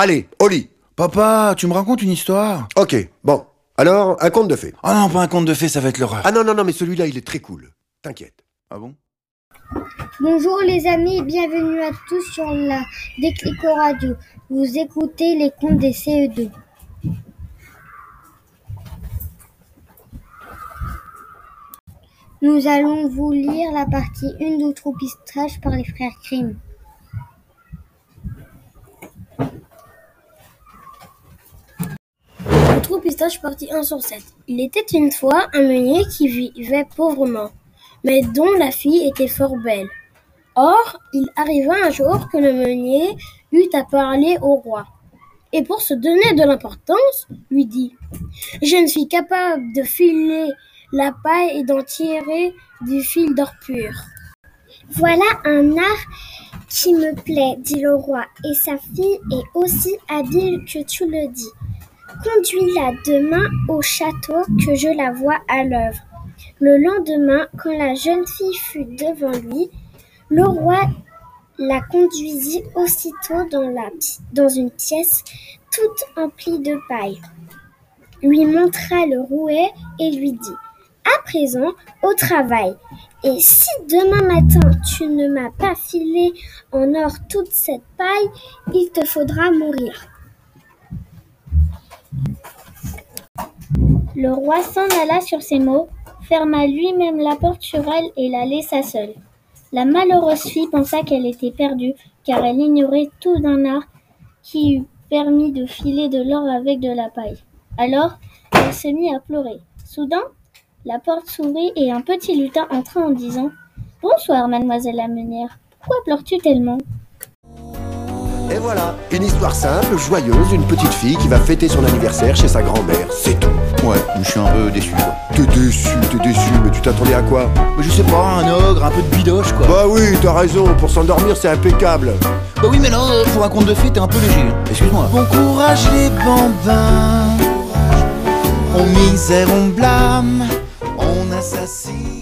Allez, au lit. Papa, tu me racontes une histoire Ok, bon. Alors, un conte de fées. Ah non, pas un conte de fées, ça va être l'horreur. Ah non, non, non, mais celui-là, il est très cool. T'inquiète. Ah bon? Bonjour les amis, bienvenue à tous sur la Déclico Radio. Vous écoutez les contes des CE2. Nous allons vous lire la partie 1 d'Outro Pistache par les frères Grimm. Pistache partie 1 sur 7. Il était une fois un meunier qui vivait pauvrement, mais dont la fille était fort belle. Or, il arriva un jour que le meunier eut à parler au roi, et pour se donner de l'importance, lui dit Je ne suis capable de filer la paille et d'en tirer du fil d'or pur. Voilà un art qui me plaît, dit le roi, et sa fille est aussi habile que tu le dis. Conduis-la demain au château que je la vois à l'œuvre. Le lendemain, quand la jeune fille fut devant lui, le roi la conduisit aussitôt dans, une pièce toute emplie de paille, lui montra le rouet et lui dit À présent, au travail. Et si demain matin tu ne m'as pas filé en or toute cette paille, il te faudra mourir. Le roi s'en alla sur ces mots, ferma lui-même la porte sur elle et la laissa seule. La malheureuse fille pensa qu'elle était perdue, car elle ignorait tout d'un art qui eût permis de filer de l'or avec de la paille. Alors, elle se mit à pleurer. Soudain, la porte s'ouvrit et un petit lutin entra en disant Bonsoir, mademoiselle la meunière. Pourquoi pleures-tu tellement? Et voilà, une histoire simple, joyeuse, une petite fille qui va fêter son anniversaire chez sa grand-mère, c'est tout. Ouais, je suis un peu déçu, quoi. T'es déçu, t'es déçu, mais tu t'attendais à quoi? Mais je sais pas, un ogre, un peu de bidoche, quoi. Bah oui, t'as raison, pour s'endormir c'est impeccable. Bah oui, mais là, euh, pour un conte de fées, t'es un peu léger. Excuse-moi. Bon courage les bambins, on misère, on blâme, on assassine.